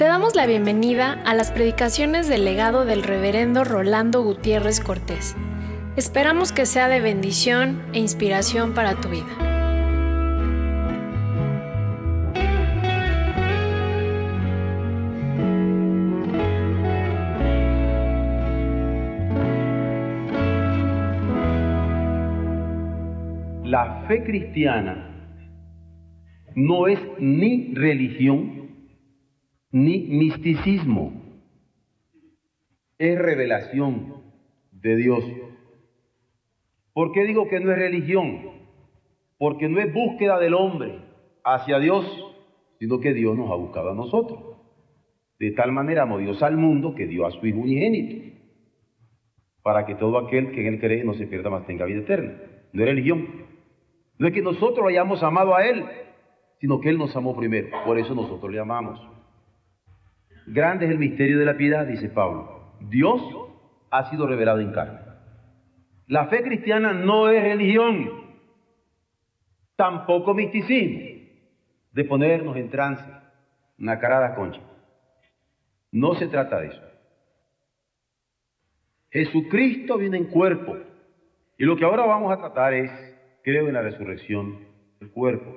Te damos la bienvenida a las predicaciones del legado del reverendo Rolando Gutiérrez Cortés. Esperamos que sea de bendición e inspiración para tu vida. La fe cristiana no es ni religión ni misticismo. Es revelación de Dios. ¿Por qué digo que no es religión? Porque no es búsqueda del hombre hacia Dios, sino que Dios nos ha buscado a nosotros. De tal manera amó Dios al mundo que dio a su Hijo unigénito, para que todo aquel que en Él cree no se pierda más tenga vida eterna. No es religión. No es que nosotros hayamos amado a Él, sino que Él nos amó primero. Por eso nosotros le amamos. Grande es el misterio de la piedad, dice Pablo. Dios ha sido revelado en carne. La fe cristiana no es religión, tampoco misticismo, de ponernos en trance, una carada concha. No se trata de eso. Jesucristo viene en cuerpo. Y lo que ahora vamos a tratar es, creo, en la resurrección del cuerpo.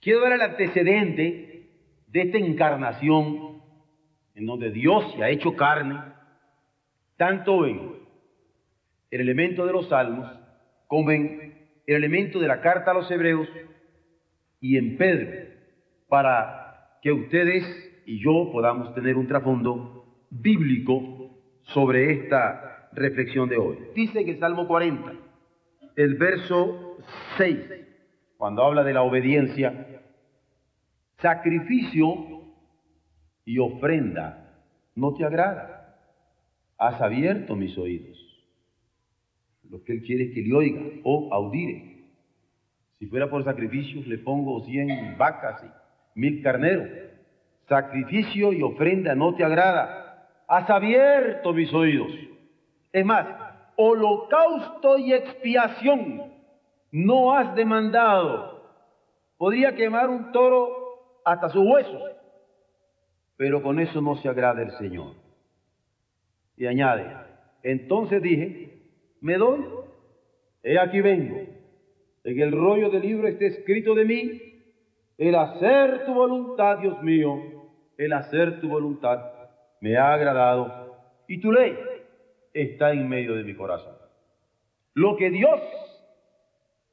Quiero dar el antecedente de esta encarnación en donde Dios se ha hecho carne, tanto en el elemento de los salmos como en el elemento de la carta a los hebreos y en Pedro, para que ustedes y yo podamos tener un trasfondo bíblico sobre esta reflexión de hoy. Dice que el Salmo 40, el verso 6, cuando habla de la obediencia, sacrificio y ofrenda no te agrada. Has abierto mis oídos. Lo que Él quiere es que le oiga o audire. Si fuera por sacrificios, le pongo cien vacas y mil carneros. Sacrificio y ofrenda no te agrada. Has abierto mis oídos. Es más, holocausto y expiación no has demandado. Podría quemar un toro hasta sus huesos pero con eso no se agrada el Señor. Y añade, entonces dije, me doy, he aquí vengo. En el rollo del libro está escrito de mí, el hacer tu voluntad, Dios mío, el hacer tu voluntad me ha agradado y tu ley está en medio de mi corazón. Lo que Dios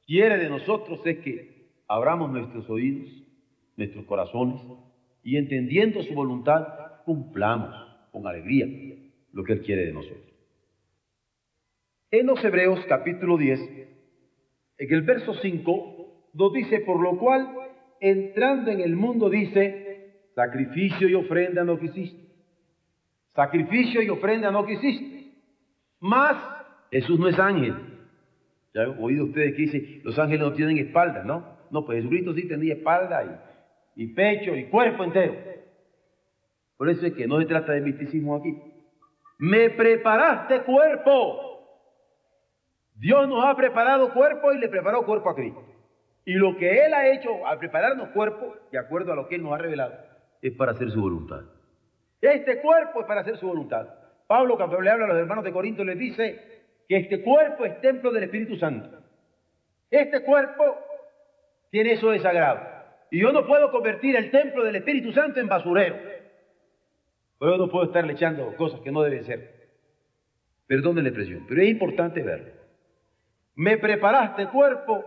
quiere de nosotros es que abramos nuestros oídos, nuestros corazones, y entendiendo su voluntad, cumplamos con alegría lo que Él quiere de nosotros. En los Hebreos capítulo 10, en el verso 5, nos dice, por lo cual, entrando en el mundo, dice, sacrificio y ofrenda no quisiste. Sacrificio y ofrenda no quisiste. Más, Jesús no es ángel. Ya oído ustedes que dicen, los ángeles no tienen espalda, ¿no? No, pues Jesucristo sí tenía espalda y y pecho y cuerpo entero. Por eso es que no se trata de misticismo aquí. Me preparaste cuerpo. Dios nos ha preparado cuerpo y le preparó cuerpo a Cristo. Y lo que Él ha hecho al prepararnos cuerpo, de acuerdo a lo que Él nos ha revelado, es para hacer su voluntad. Este cuerpo es para hacer su voluntad. Pablo, cuando le habla a los hermanos de Corinto, les dice que este cuerpo es templo del Espíritu Santo. Este cuerpo tiene eso de sagrado. Y yo no puedo convertir el templo del Espíritu Santo en basurero. Pero yo no puedo estarle echando cosas que no deben ser. Perdón la expresión, pero es importante verlo. Me preparaste cuerpo,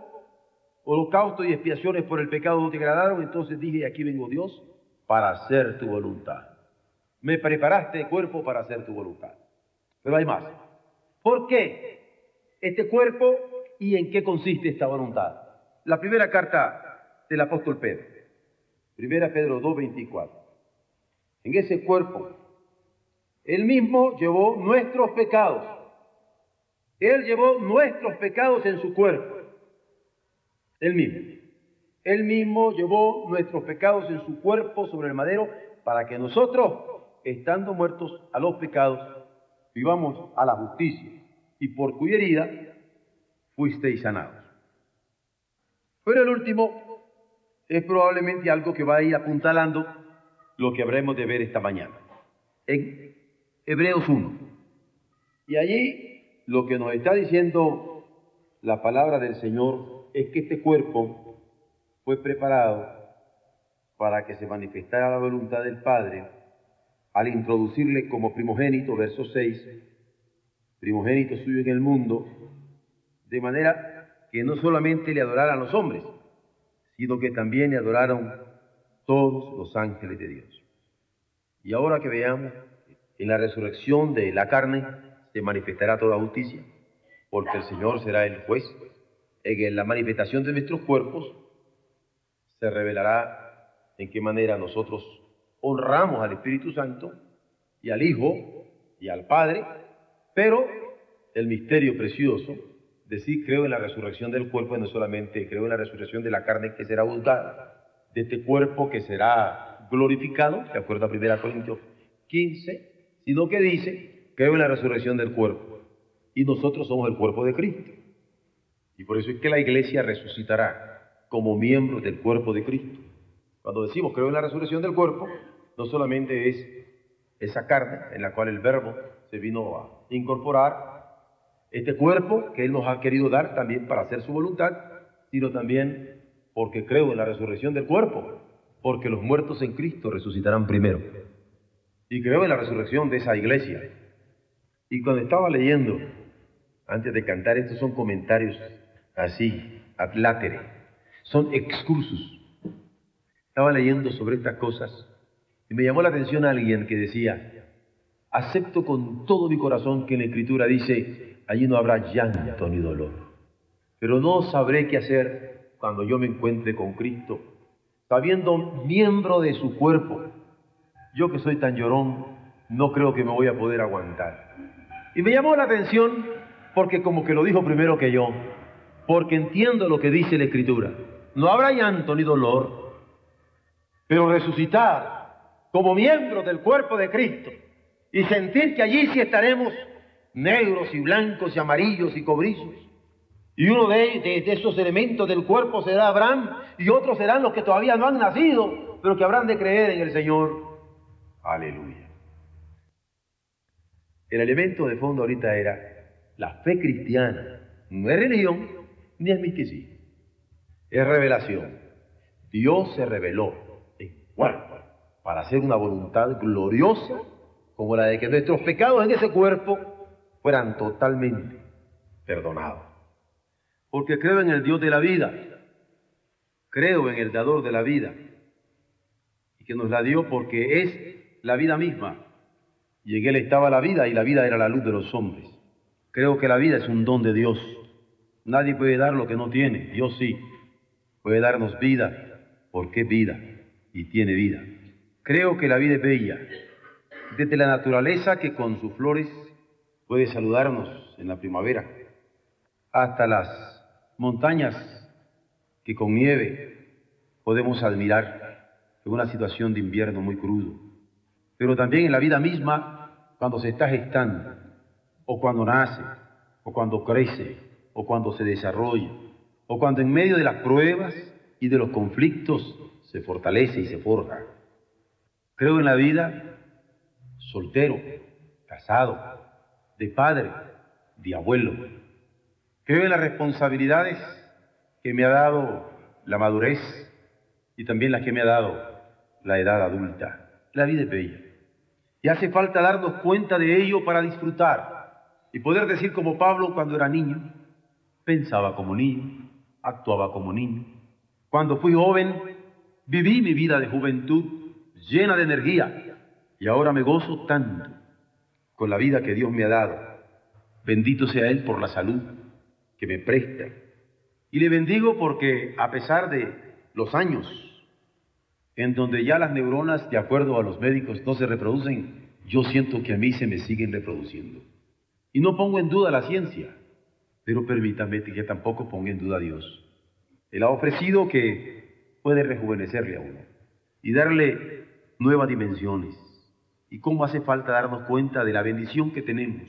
holocausto y expiaciones por el pecado no te agradaron, entonces dije, aquí vengo Dios para hacer tu voluntad. Me preparaste cuerpo para hacer tu voluntad. Pero hay más. ¿Por qué este cuerpo y en qué consiste esta voluntad? La primera carta del apóstol Pedro. Primera Pedro 2.24. En ese cuerpo, Él mismo llevó nuestros pecados. Él llevó nuestros pecados en su cuerpo. Él mismo. Él mismo llevó nuestros pecados en su cuerpo sobre el madero para que nosotros, estando muertos a los pecados, vivamos a la justicia y por cuya herida fuisteis sanados. Pero el último es probablemente algo que va a ir apuntalando lo que habremos de ver esta mañana. En Hebreos 1. Y allí lo que nos está diciendo la palabra del Señor es que este cuerpo fue preparado para que se manifestara la voluntad del Padre al introducirle como primogénito, verso 6, primogénito suyo en el mundo, de manera que no solamente le adoraran los hombres, sino que también le adoraron todos los ángeles de Dios. Y ahora que veamos, en la resurrección de la carne se manifestará toda justicia, porque el Señor será el juez. En la manifestación de nuestros cuerpos se revelará en qué manera nosotros honramos al Espíritu Santo y al Hijo y al Padre, pero el misterio precioso, decir creo en la resurrección del cuerpo, no solamente creo en la resurrección de la carne que será juzgada, de este cuerpo que será glorificado, de acuerdo a 1 Corintios 15, sino que dice, creo en la resurrección del cuerpo. Y nosotros somos el cuerpo de Cristo. Y por eso es que la iglesia resucitará como miembro del cuerpo de Cristo. Cuando decimos creo en la resurrección del cuerpo, no solamente es esa carne en la cual el verbo se vino a incorporar, este cuerpo que Él nos ha querido dar también para hacer su voluntad, sino también porque creo en la resurrección del cuerpo, porque los muertos en Cristo resucitarán primero. Y creo en la resurrección de esa iglesia. Y cuando estaba leyendo, antes de cantar, estos son comentarios así, ad latere, son excursus. Estaba leyendo sobre estas cosas y me llamó la atención alguien que decía, acepto con todo mi corazón que en la escritura dice, allí no habrá llanto ni dolor, pero no sabré qué hacer cuando yo me encuentre con Cristo, sabiendo miembro de su cuerpo. Yo que soy tan llorón, no creo que me voy a poder aguantar. Y me llamó la atención porque como que lo dijo primero que yo, porque entiendo lo que dice la escritura. No habrá llanto ni dolor, pero resucitar como miembros del cuerpo de Cristo y sentir que allí sí estaremos negros y blancos y amarillos y cobrizos. Y uno de, esos elementos del cuerpo será Abraham y otros serán los que todavía no han nacido, pero que habrán de creer en el Señor. Aleluya. El elemento de fondo ahorita era la fe cristiana. No es religión ni es misticismo. Es revelación. Dios se reveló en cuerpo para hacer una voluntad gloriosa como la de que nuestros pecados en ese cuerpo fueran totalmente perdonados. Porque creo en el Dios de la vida, creo en el dador de la vida, y que nos la dio porque es la vida misma, y en Él estaba la vida y la vida era la luz de los hombres. Creo que la vida es un don de Dios. Nadie puede dar lo que no tiene, Dios sí. Puede darnos vida porque es vida y tiene vida. Creo que la vida es bella, desde la naturaleza que con sus flores puede saludarnos en la primavera, hasta las montañas que con nieve podemos admirar en una situación de invierno muy crudo, pero también en la vida misma cuando se está gestando, o cuando nace, o cuando crece, o cuando se desarrolla, o cuando en medio de las pruebas y de los conflictos se fortalece y se forja. Creo en la vida soltero, casado, de padre, de abuelo. Creo en las responsabilidades que me ha dado la madurez y también las que me ha dado la edad adulta. La vida es bella. Y hace falta darnos cuenta de ello para disfrutar y poder decir como Pablo cuando era niño, pensaba como niño, actuaba como niño. Cuando fui joven, viví mi vida de juventud llena de energía, y ahora me gozo tanto con la vida que Dios me ha dado. Bendito sea Él por la salud que me presta. Y le bendigo porque a pesar de los años en donde ya las neuronas, de acuerdo a los médicos, no se reproducen, yo siento que a mí se me siguen reproduciendo. Y no pongo en duda la ciencia, pero permítame que tampoco ponga en duda a Dios. Él ha ofrecido que puede rejuvenecerle a uno y darle nuevas dimensiones. Y cómo hace falta darnos cuenta de la bendición que tenemos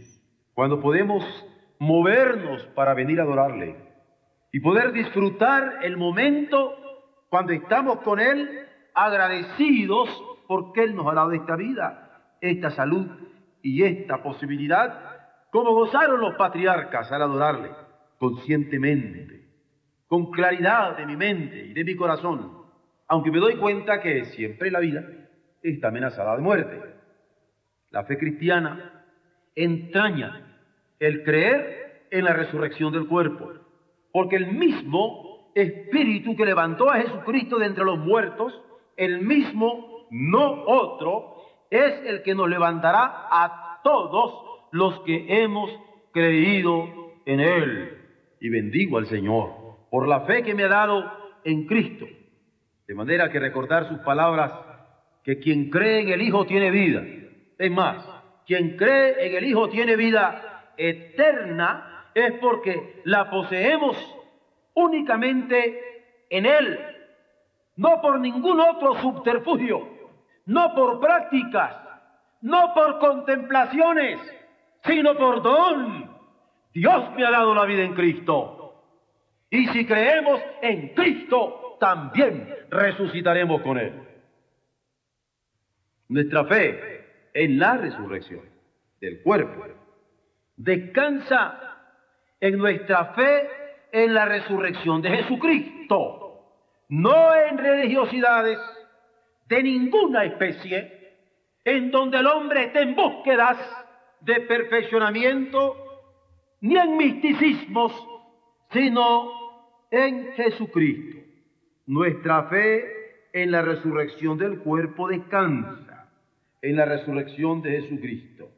cuando podemos movernos para venir a adorarle y poder disfrutar el momento cuando estamos con Él agradecidos porque Él nos ha dado esta vida, esta salud y esta posibilidad, como gozaron los patriarcas al adorarle conscientemente, con claridad de mi mente y de mi corazón, aunque me doy cuenta que siempre la vida está amenazada de muerte. La fe cristiana entraña el creer en la resurrección del cuerpo, porque el mismo Espíritu que levantó a Jesucristo de entre los muertos, el mismo, no otro, es el que nos levantará a todos los que hemos creído en Él. Y bendigo al Señor por la fe que me ha dado en Cristo. De manera que recordar sus palabras, que quien cree en el Hijo tiene vida. Es más, quien cree en el Hijo tiene vida eterna, es porque la poseemos únicamente en Él, no por ningún otro subterfugio, no por prácticas, no por contemplaciones, sino por don. Dios me ha dado la vida en Cristo. Y si creemos en Cristo, también resucitaremos con Él. Nuestra fe en la resurrección del cuerpo descansa en nuestra fe en la resurrección de Jesucristo, no en religiosidades de ninguna especie, en donde el hombre esté en búsquedas de perfeccionamiento, ni en misticismos, sino en Jesucristo. Nuestra fe en la resurrección del cuerpo descansa en la resurrección de Jesucristo.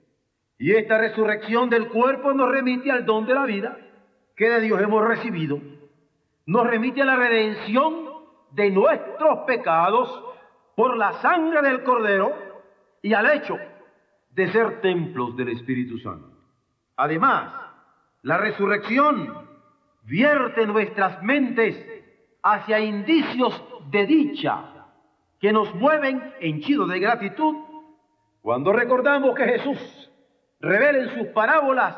Y esta resurrección del cuerpo nos remite al don de la vida que de Dios hemos recibido. Nos remite a la redención de nuestros pecados por la sangre del Cordero y al hecho de ser templos del Espíritu Santo. Además, la resurrección vierte nuestras mentes hacia indicios de dicha que nos mueven henchidos de gratitud cuando recordamos que Jesús revela en sus parábolas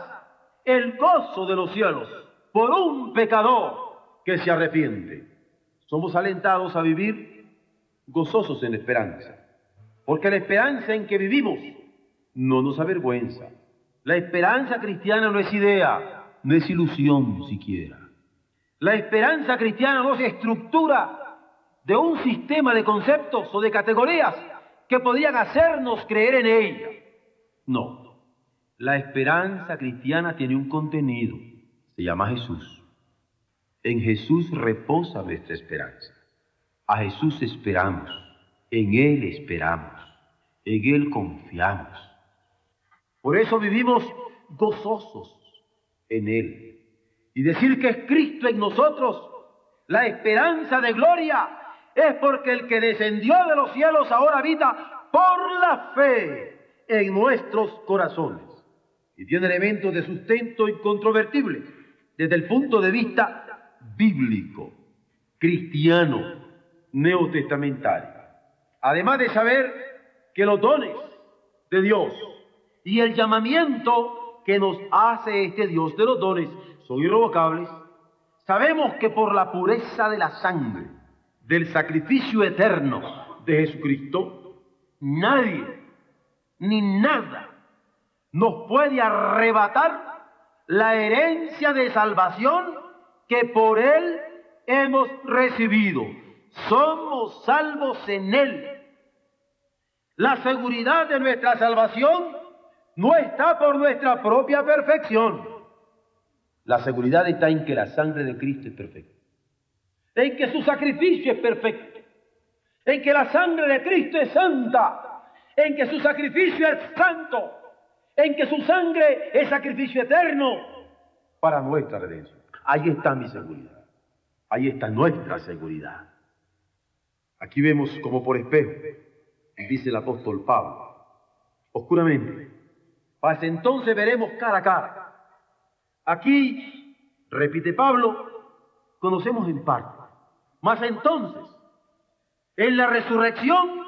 el gozo de los cielos por un pecador que se arrepiente. Somos alentados a vivir gozosos en esperanza, porque la esperanza en que vivimos no nos avergüenza. La esperanza cristiana no es idea, no es ilusión siquiera. La esperanza cristiana no se estructura de un sistema de conceptos o de categorías que podrían hacernos creer en ella. No. La esperanza cristiana tiene un contenido. Se llama Jesús. En Jesús reposa nuestra esperanza. A Jesús esperamos. En Él esperamos. En Él confiamos. Por eso vivimos gozosos en Él y decir que es Cristo en nosotros, la esperanza de gloria, es porque el que descendió de los cielos ahora habita por la fe en nuestros corazones. Y tiene elementos de sustento incontrovertible desde el punto de vista bíblico, cristiano, neotestamentario. Además de saber que los dones de Dios y el llamamiento que nos hace este Dios de los dones son irrevocables, sabemos que por la pureza de la sangre, del sacrificio eterno de Jesucristo, nadie ni nada nos puede arrebatar la herencia de salvación que por Él hemos recibido. Somos salvos en Él. La seguridad de nuestra salvación no está por nuestra propia perfección la seguridad está en que la sangre de Cristo es perfecta, en que su sacrificio es perfecto, en que la sangre de Cristo es santa, en que su sacrificio es santo, en que su sangre es sacrificio eterno para nuestra redención. Ahí está mi seguridad, ahí está nuestra seguridad. Aquí vemos como por espejo, dice el apóstol Pablo, oscuramente, para entonces veremos cara a cara Aquí, repite Pablo, conocemos en parte. Mas entonces, en la resurrección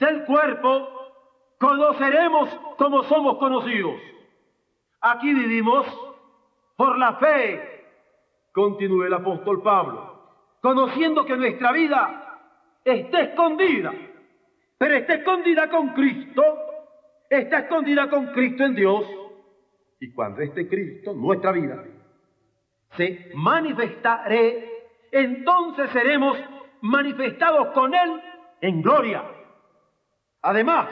del cuerpo, conoceremos como somos conocidos. Aquí vivimos por la fe, continúa el apóstol Pablo, conociendo que nuestra vida está escondida pero está escondida con Cristo, está escondida con Cristo en Dios. Y cuando este Cristo, nuestra vida, se manifestaré, entonces seremos manifestados con Él en gloria. Además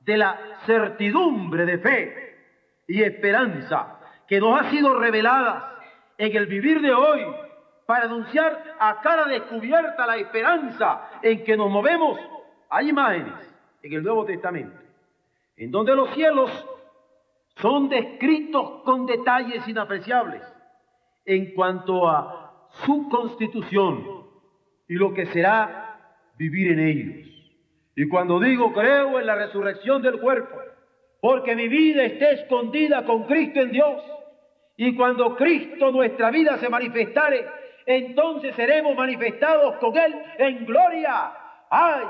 de la certidumbre de fe y esperanza que nos ha sido revelada en el vivir de hoy para anunciar a cara descubierta la esperanza en que nos movemos, hay imágenes en el Nuevo Testamento, en donde los cielos son descritos con detalles inapreciables en cuanto a su constitución y lo que será vivir en ellos. Y cuando digo creo en la resurrección del cuerpo, porque mi vida está escondida con Cristo en Dios, y cuando Cristo nuestra vida se manifestare, entonces seremos manifestados con Él en gloria. ¡Ay!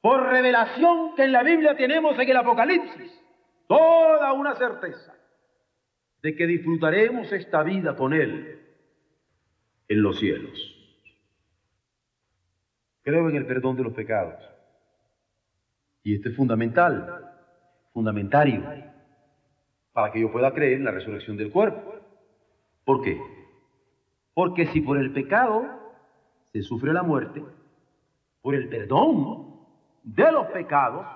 Por revelación que en la Biblia tenemos en el Apocalipsis, toda una certeza de que disfrutaremos esta vida con Él en los cielos. Creo en el perdón de los pecados. Y esto es fundamental, fundamentario, para que yo pueda creer en la resurrección del cuerpo. ¿Por qué? Porque si por el pecado se sufre la muerte, por el perdón de los pecados,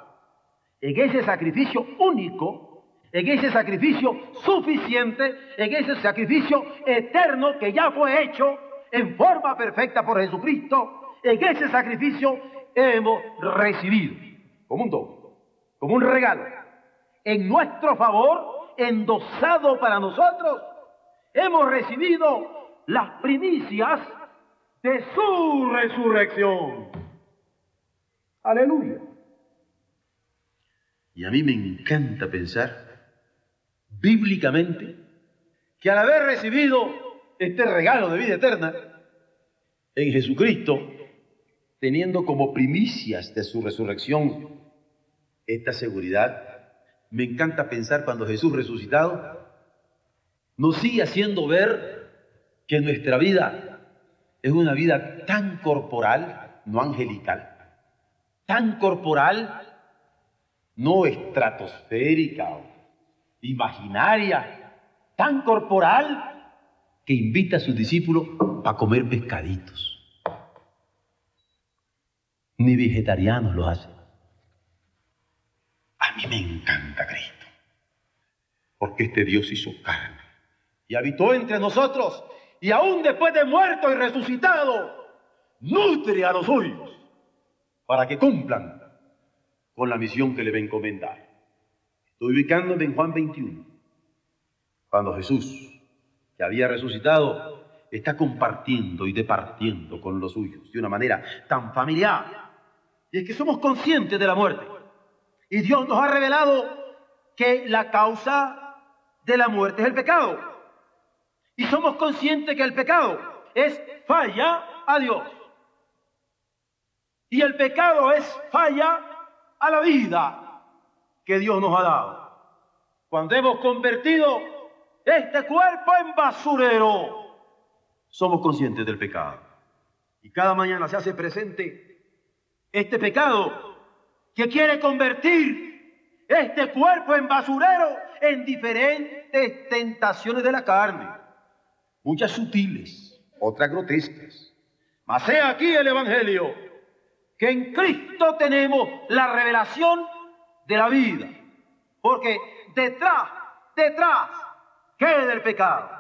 en ese sacrificio único, en ese sacrificio suficiente, en ese sacrificio eterno que ya fue hecho en forma perfecta por Jesucristo, en ese sacrificio hemos recibido como un don, como un regalo, en nuestro favor, endosado para nosotros, hemos recibido las primicias de su resurrección. Aleluya. Y a mí me encanta pensar bíblicamente que al haber recibido este regalo de vida eterna en Jesucristo, teniendo como primicias de su resurrección esta seguridad. Me encanta pensar cuando Jesús resucitado nos sigue haciendo ver que nuestra vida es una vida tan corporal, no angelical, tan corporal, no estratosférica imaginaria, tan corporal que invita a sus discípulos a comer pescaditos ni vegetarianos lo hacen. A mí me encanta Cristo, porque este Dios hizo carne y habitó entre nosotros y aún después de muerto y resucitado, nutre a los suyos para que cumplan con la misión que le va a encomendar. Estoy ubicándome en Juan 21, cuando Jesús, que había resucitado, está compartiendo y departiendo con los suyos de una manera tan familiar y es que somos conscientes de la muerte. Y Dios nos ha revelado que la causa de la muerte es el pecado. Y somos conscientes que el pecado es falla a Dios. Y el pecado es falla a la vida que Dios nos ha dado. Cuando hemos convertido este cuerpo en basurero, somos conscientes del pecado. Y cada mañana se hace presente este pecado que quiere convertir este cuerpo en basurero en diferentes tentaciones de la carne, muchas sutiles, otras grotescas. Mas he aquí el Evangelio, que en Cristo tenemos la revelación de la vida, porque detrás, detrás queda el pecado.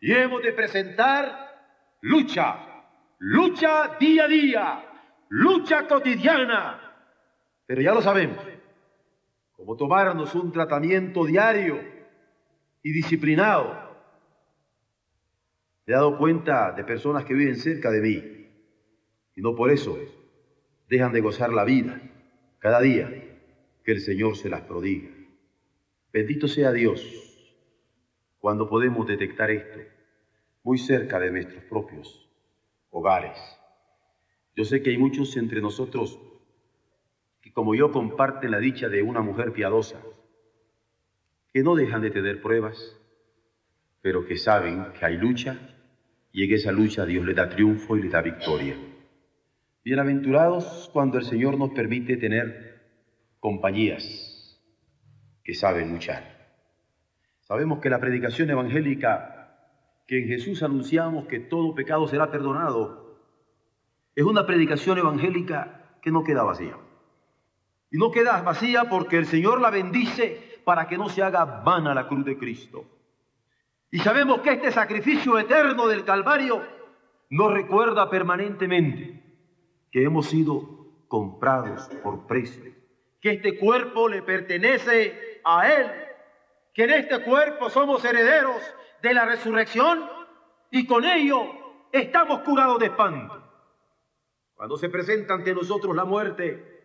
Y hemos de presentar lucha, lucha día a día, lucha cotidiana. Pero ya lo sabemos, como tomarnos un tratamiento diario y disciplinado. He dado cuenta de personas que viven cerca de mí y no por eso dejan de gozar la vida cada día que el Señor se las prodiga. Bendito sea Dios cuando podemos detectar esto muy cerca de nuestros propios hogares. Yo sé que hay muchos entre nosotros que como yo comparten la dicha de una mujer piadosa, que no dejan de tener pruebas, pero que saben que hay lucha y en esa lucha Dios le da triunfo y le da victoria. Bienaventurados cuando el Señor nos permite tener compañías que saben luchar. Sabemos que la predicación evangélica que en Jesús anunciamos que todo pecado será perdonado, es una predicación evangélica que no queda vacía. Y no queda vacía porque el Señor la bendice para que no se haga vana la cruz de Cristo. Y sabemos que este sacrificio eterno del Calvario nos recuerda permanentemente que hemos sido comprados por precio, que este cuerpo le pertenece a Él, que en este cuerpo somos herederos de la resurrección y con ello estamos curados de espanto. Cuando se presenta ante nosotros la muerte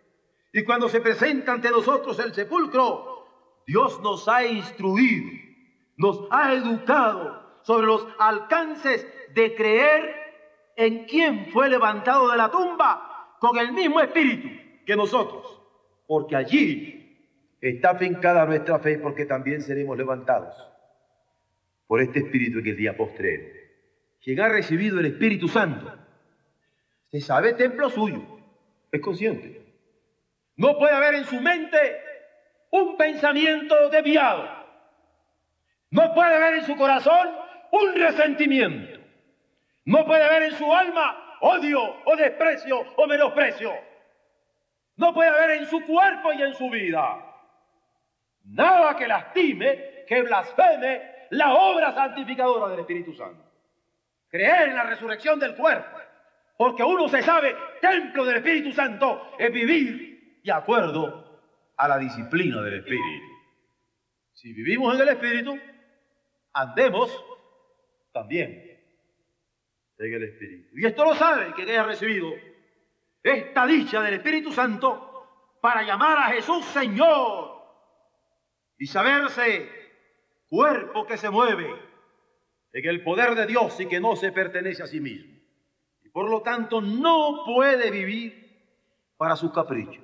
y cuando se presenta ante nosotros el sepulcro, Dios nos ha instruido, nos ha educado sobre los alcances de creer en quién fue levantado de la tumba con el mismo espíritu que nosotros, porque allí está fincada nuestra fe, porque también seremos levantados por este espíritu que el día postrero. Quien ha recibido el Espíritu Santo se sabe templo suyo, es consciente. No puede haber en su mente un pensamiento desviado. No puede haber en su corazón un resentimiento. No puede haber en su alma odio o desprecio o menosprecio. No puede haber en su cuerpo y en su vida nada que lastime, que blasfeme la obra santificadora del Espíritu Santo. Creer en la resurrección del cuerpo, porque uno se sabe, templo del Espíritu Santo, es vivir de acuerdo a la disciplina del Espíritu. Si vivimos en el Espíritu, andemos también en el Espíritu. Y esto lo sabe que haya recibido esta dicha del Espíritu Santo para llamar a Jesús Señor y saberse cuerpo que se mueve en el poder de Dios y que no se pertenece a sí mismo. Y por lo tanto no puede vivir para sus caprichos.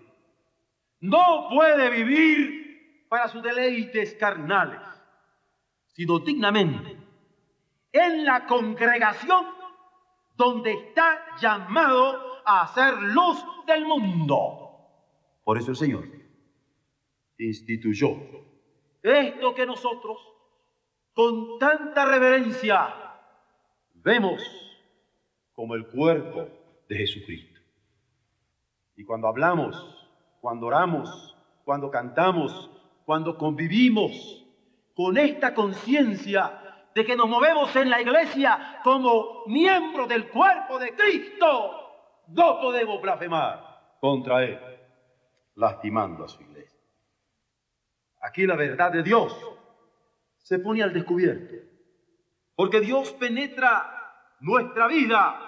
No puede vivir para sus deleites carnales, sino dignamente en la congregación donde está llamado a ser luz del mundo. Por eso el Señor instituyó esto que nosotros con tanta reverencia vemos como el cuerpo de Jesucristo. Y cuando hablamos, cuando oramos, cuando cantamos, cuando convivimos con esta conciencia de que nos movemos en la iglesia como miembros del cuerpo de Cristo, no podemos blasfemar contra Él, lastimando a su iglesia. Aquí la verdad de Dios se pone al descubierto, porque Dios penetra nuestra vida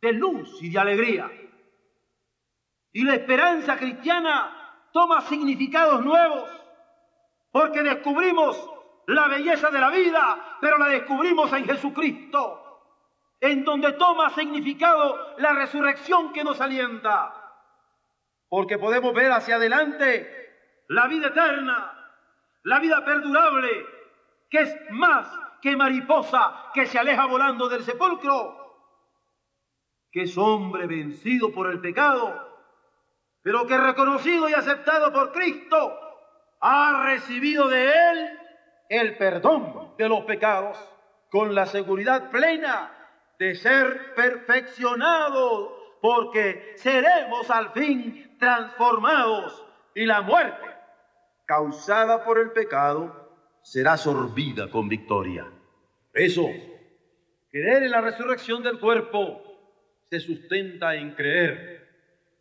de luz y de alegría. Y la esperanza cristiana toma significados nuevos, porque descubrimos la belleza de la vida, pero la descubrimos en Jesucristo, en donde toma significado la resurrección que nos alienta. Porque podemos ver hacia adelante la vida eterna, la vida perdurable, que es más que mariposa que se aleja volando del sepulcro, que es hombre vencido por el pecado, pero que reconocido y aceptado por Cristo, ha recibido de él el perdón de los pecados con la seguridad plena de ser perfeccionados, porque seremos al fin transformados y la muerte causada por el pecado será sorbida con victoria. Eso, creer en la resurrección del cuerpo se sustenta en creer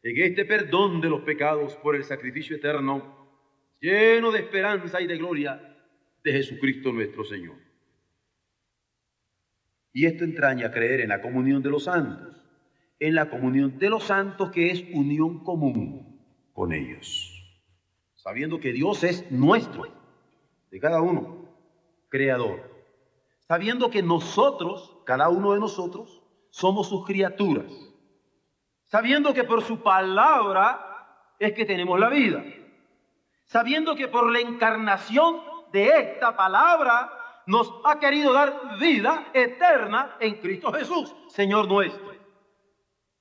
en este perdón de los pecados por el sacrificio eterno, lleno de esperanza y de gloria de Jesucristo nuestro Señor. Y esto entraña creer en la comunión de los santos, en la comunión de los santos que es unión común con ellos, sabiendo que Dios es nuestro, de cada uno, creador, sabiendo que nosotros, cada uno de nosotros, somos sus criaturas, sabiendo que por su palabra es que tenemos la vida, sabiendo que por la encarnación de esta palabra nos ha querido dar vida eterna en Cristo Jesús, Señor nuestro.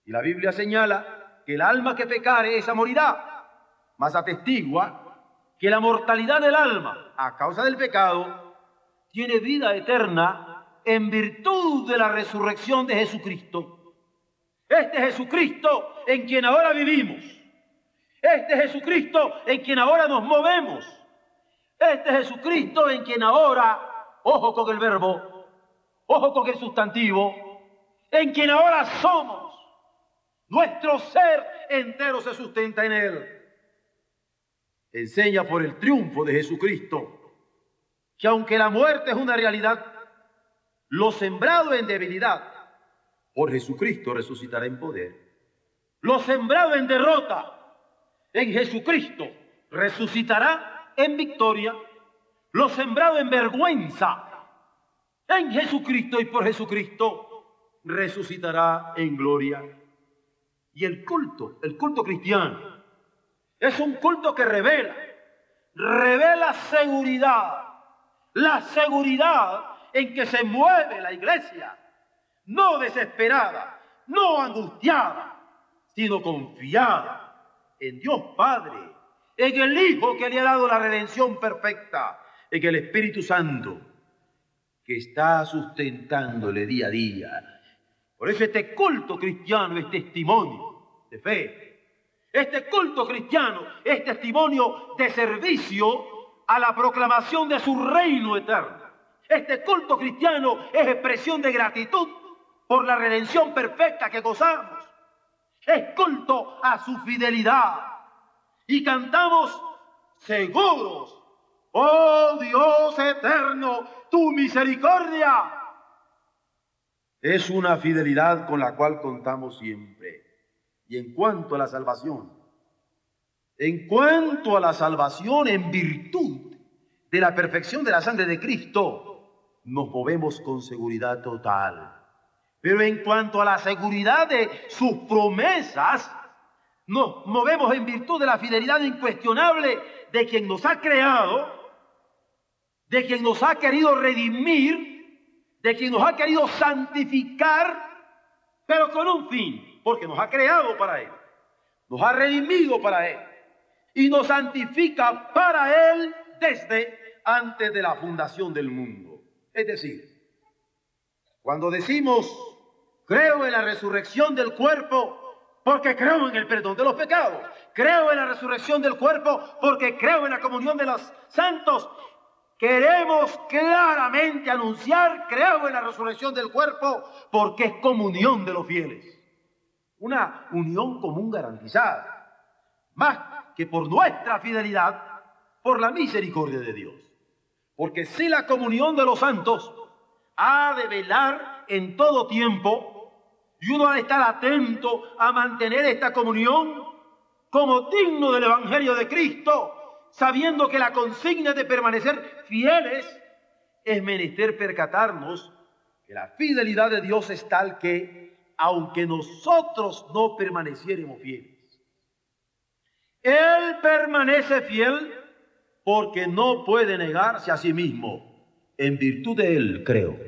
Y la Biblia señala que el alma que pecare, esa morirá, mas atestigua que la mortalidad del alma a causa del pecado tiene vida eterna en virtud de la resurrección de Jesucristo. Este Jesucristo en quien ahora vivimos. Este Jesucristo en quien ahora nos movemos. Este Jesucristo en quien ahora, ojo con el verbo, ojo con el sustantivo, en quien ahora somos. Nuestro ser entero se sustenta en Él enseña por el triunfo de Jesucristo que aunque la muerte es una realidad, lo sembrado en debilidad por Jesucristo resucitará en poder. Lo sembrado en derrota en Jesucristo resucitará en victoria. Lo sembrado en vergüenza. En Jesucristo y por Jesucristo resucitará en gloria. Y el culto, el culto cristiano, es un culto que revela, revela seguridad, la seguridad en que se mueve la iglesia, no desesperada, no angustiada, sino confiada en Dios Padre, en el Hijo que le ha dado la redención perfecta, en el Espíritu Santo, que está sustentándole día a día. Por eso este culto cristiano es testimonio de fe, este culto cristiano es testimonio de servicio a la proclamación de su reino eterno. Este culto cristiano es expresión de gratitud por la redención perfecta que gozamos. Es culto a su fidelidad. Y cantamos seguros, oh Dios eterno, tu misericordia. Es una fidelidad con la cual contamos siempre. Y en cuanto a la salvación, en cuanto a la salvación en virtud de la perfección de la sangre de Cristo, nos movemos con seguridad total. Pero en cuanto a la seguridad de sus promesas, nos movemos en virtud de la fidelidad incuestionable de quien nos ha creado, de quien nos ha querido redimir, de quien nos ha querido santificar, pero con un fin, porque nos ha creado para Él, nos ha redimido para Él y nos santifica para Él desde antes de la fundación del mundo. Es decir, cuando decimos, creo en la resurrección del cuerpo, porque creo en el perdón de los pecados. Creo en la resurrección del cuerpo porque creo en la comunión de los santos. Queremos claramente anunciar, creo en la resurrección del cuerpo porque es comunión de los fieles una unión común garantizada, más que por nuestra fidelidad, por la misericordia de Dios. Porque si la comunión de los santos ha de velar en todo tiempo, y uno ha de estar atento a mantener esta comunión como digno del Evangelio de Cristo, sabiendo que la consigna de permanecer fieles es menester percatarnos que la fidelidad de Dios es tal que aunque nosotros no permaneciéramos fieles. Él permanece fiel porque no puede negarse a sí mismo. En virtud de Él, creo,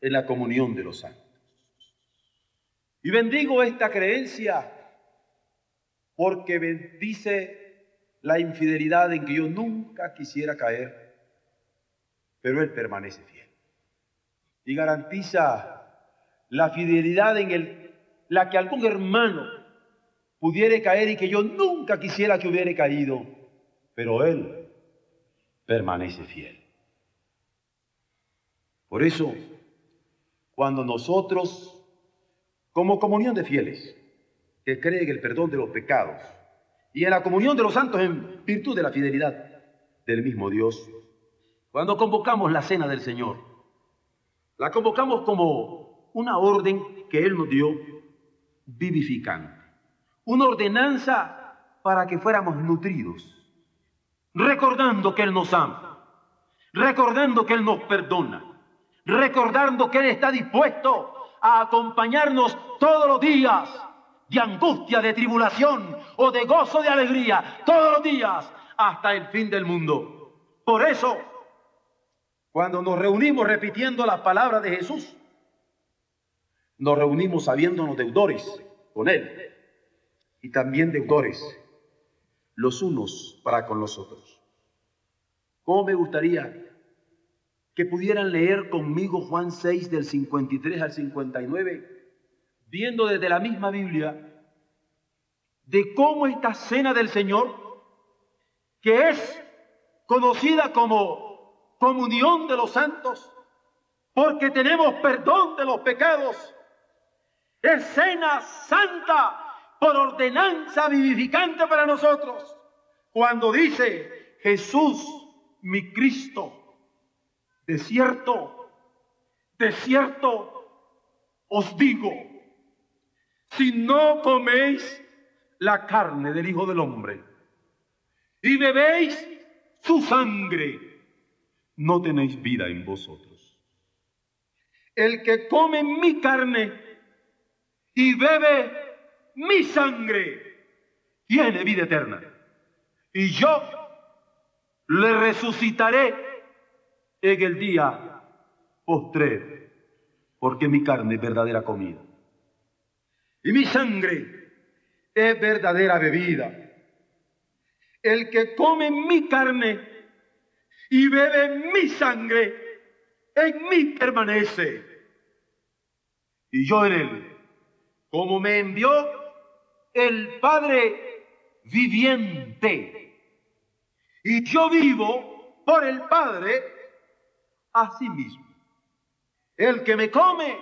en la comunión de los santos. Y bendigo esta creencia porque bendice la infidelidad en que yo nunca quisiera caer, pero Él permanece fiel. Y garantiza la fidelidad en el, la que algún hermano pudiera caer y que yo nunca quisiera que hubiera caído, pero él permanece fiel. Por eso, cuando nosotros, como comunión de fieles, que creen en el perdón de los pecados y en la comunión de los santos en virtud de la fidelidad del mismo Dios, cuando convocamos la cena del Señor, la convocamos como una orden que Él nos dio vivificante, una ordenanza para que fuéramos nutridos, recordando que Él nos ama, recordando que Él nos perdona, recordando que Él está dispuesto a acompañarnos todos los días de angustia, de tribulación o de gozo, de alegría, todos los días hasta el fin del mundo. Por eso, cuando nos reunimos repitiendo las palabras de Jesús, nos reunimos sabiéndonos deudores con Él y también deudores los unos para con los otros. ¿Cómo me gustaría que pudieran leer conmigo Juan 6 del 53 al 59, viendo desde la misma Biblia de cómo esta cena del Señor, que es conocida como comunión de los santos, porque tenemos perdón de los pecados, es cena santa por ordenanza vivificante para nosotros. Cuando dice Jesús, mi Cristo, de cierto, de cierto os digo, si no coméis la carne del Hijo del Hombre y bebéis su sangre, no tenéis vida en vosotros. El que come mi carne y bebe mi sangre, tiene vida eterna. Y yo le resucitaré en el día postre, porque mi carne es verdadera comida. Y mi sangre es verdadera bebida. El que come mi carne y bebe mi sangre, en mí permanece. Y yo en él, como me envió el Padre viviente. Y yo vivo por el Padre a sí mismo. El que me come,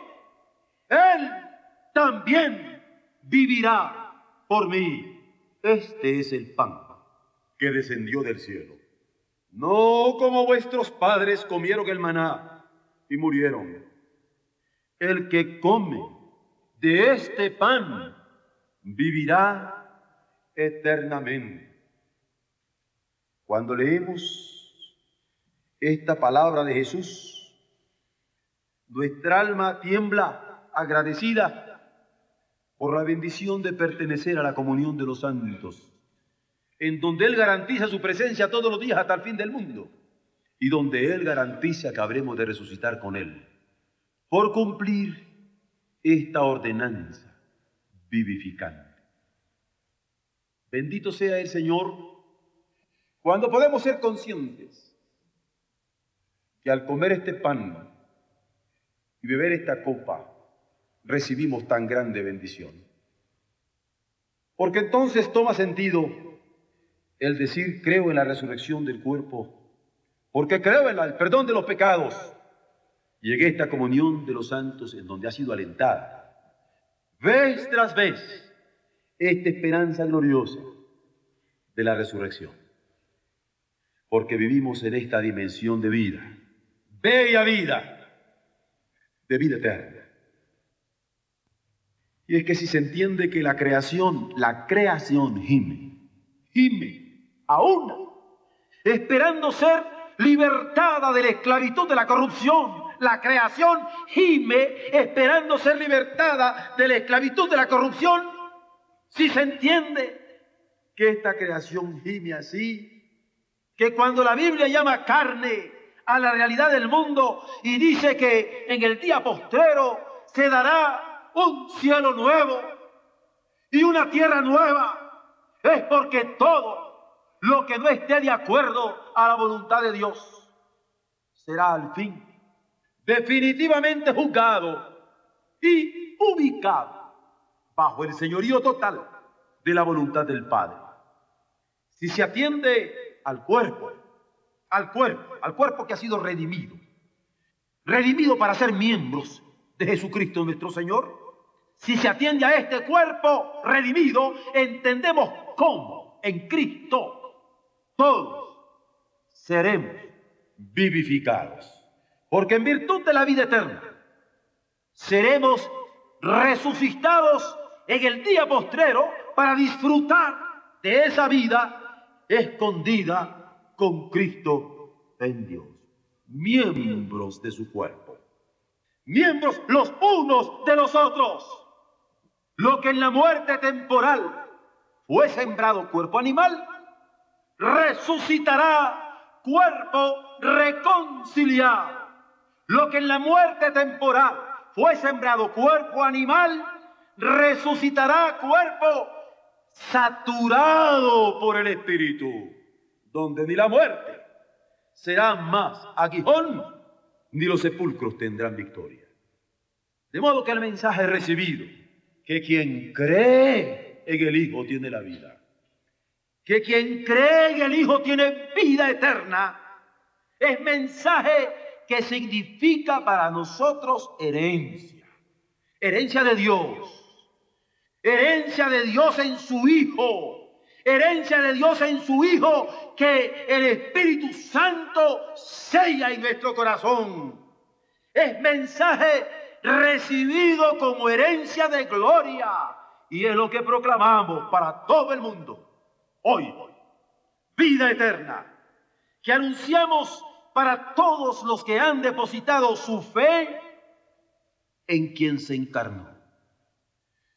él también vivirá por mí. Este es el pan que descendió del cielo. No como vuestros padres comieron el maná y murieron. El que come de este pan vivirá eternamente. Cuando leemos esta palabra de Jesús, nuestra alma tiembla agradecida por la bendición de pertenecer a la comunión de los santos, en donde Él garantiza su presencia todos los días hasta el fin del mundo y donde Él garantiza que habremos de resucitar con Él, por cumplir esta ordenanza vivificante. Bendito sea el Señor cuando podemos ser conscientes que al comer este pan y beber esta copa, recibimos tan grande bendición. Porque entonces toma sentido el decir creo en la resurrección del cuerpo, porque creo en el perdón de los pecados. Llegué a esta comunión de los santos en donde ha sido alentada vez tras vez esta esperanza gloriosa de la resurrección. Porque vivimos en esta dimensión de vida, bella vida, de vida eterna. Y es que si se entiende que la creación, la creación gime, gime a una, esperando ser libertada de la esclavitud de la corrupción, la creación gime esperando ser libertada de la esclavitud de la corrupción. Si se entiende que esta creación gime así, que cuando la Biblia llama carne a la realidad del mundo y dice que en el día postrero se dará un cielo nuevo y una tierra nueva, es porque todo lo que no esté de acuerdo a la voluntad de Dios será al fin definitivamente juzgado y ubicado bajo el señorío total de la voluntad del Padre. Si se atiende al cuerpo, al cuerpo, al cuerpo que ha sido redimido, redimido para ser miembros de Jesucristo nuestro Señor, si se atiende a este cuerpo redimido, entendemos cómo en Cristo todos seremos vivificados. Porque en virtud de la vida eterna seremos resucitados en el día postrero para disfrutar de esa vida escondida con Cristo en Dios. Miembros de su cuerpo. Miembros los unos de los otros. Lo que en la muerte temporal fue sembrado cuerpo animal, resucitará cuerpo reconciliado lo que en la muerte temporal fue sembrado cuerpo animal, resucitará cuerpo saturado por el Espíritu, donde ni la muerte será más aguijón, ni los sepulcros tendrán victoria. De modo que el mensaje recibido, que quien cree en el Hijo tiene la vida, que quien cree en el Hijo tiene vida eterna, es mensaje que significa para nosotros herencia, herencia de Dios, herencia de Dios en su Hijo, herencia de Dios en su Hijo. Que el Espíritu Santo sella en nuestro corazón. Es mensaje recibido como herencia de gloria y es lo que proclamamos para todo el mundo hoy. Vida eterna que anunciamos para todos los que han depositado su fe en quien se encarnó.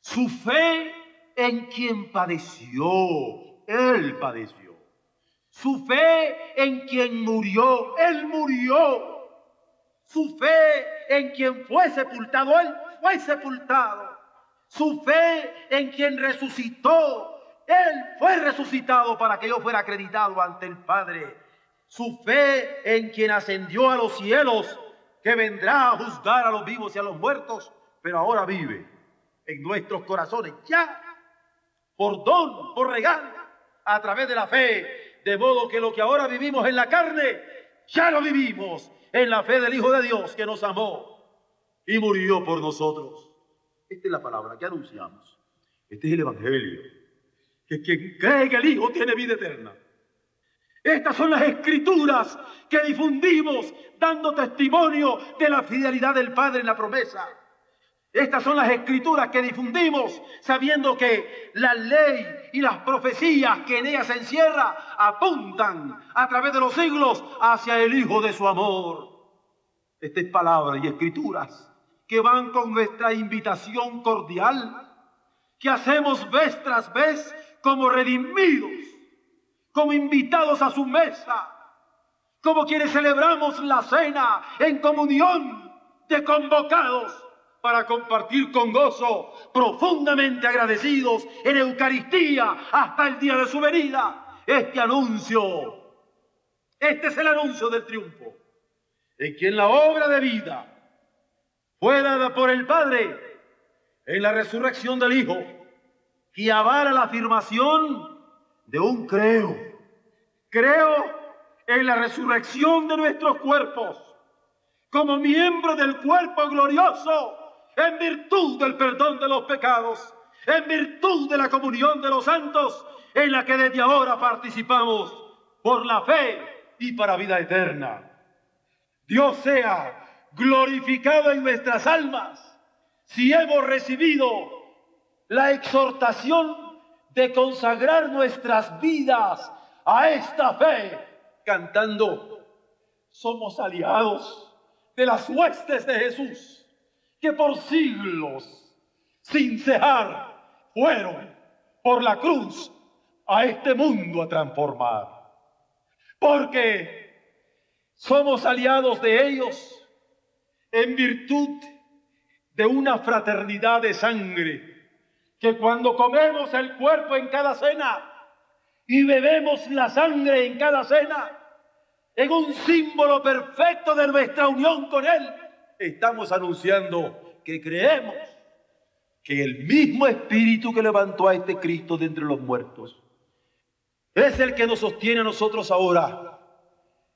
Su fe en quien padeció. Él padeció. Su fe en quien murió. Él murió. Su fe en quien fue sepultado. Él fue sepultado. Su fe en quien resucitó. Él fue resucitado para que yo fuera acreditado ante el Padre su fe en quien ascendió a los cielos, que vendrá a juzgar a los vivos y a los muertos, pero ahora vive en nuestros corazones, ya por don, por regalo, a través de la fe, de modo que lo que ahora vivimos en la carne, ya lo vivimos en la fe del Hijo de Dios que nos amó y murió por nosotros. Esta es la palabra que anunciamos. Este es el Evangelio. Que quien cree que el Hijo tiene vida eterna estas son las escrituras que difundimos dando testimonio de la fidelidad del Padre en la promesa. Estas son las escrituras que difundimos sabiendo que la ley y las profecías que en ellas se encierra apuntan a través de los siglos hacia el Hijo de su amor. Estas palabras y escrituras que van con nuestra invitación cordial, que hacemos vez tras vez como redimidos como invitados a su mesa, como quienes celebramos la cena en comunión de convocados para compartir con gozo, profundamente agradecidos en Eucaristía hasta el día de su venida, este anuncio. Este es el anuncio del triunfo, en quien la obra de vida fue dada por el Padre en la resurrección del Hijo, que avala la afirmación de un creo. Creo en la resurrección de nuestros cuerpos como miembro del cuerpo glorioso en virtud del perdón de los pecados, en virtud de la comunión de los santos en la que desde ahora participamos por la fe y para vida eterna. Dios sea glorificado en nuestras almas si hemos recibido la exhortación de consagrar nuestras vidas a esta fe, cantando, somos aliados de las huestes de Jesús, que por siglos, sin cejar, fueron por la cruz a este mundo a transformar. Porque somos aliados de ellos en virtud de una fraternidad de sangre que cuando comemos el cuerpo en cada cena y bebemos la sangre en cada cena, en un símbolo perfecto de nuestra unión con Él, estamos anunciando que creemos que el mismo Espíritu que levantó a este Cristo de entre los muertos es el que nos sostiene a nosotros ahora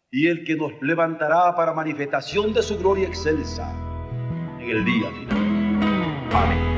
y el que nos levantará para manifestación de su gloria excelsa en el día final. Amén.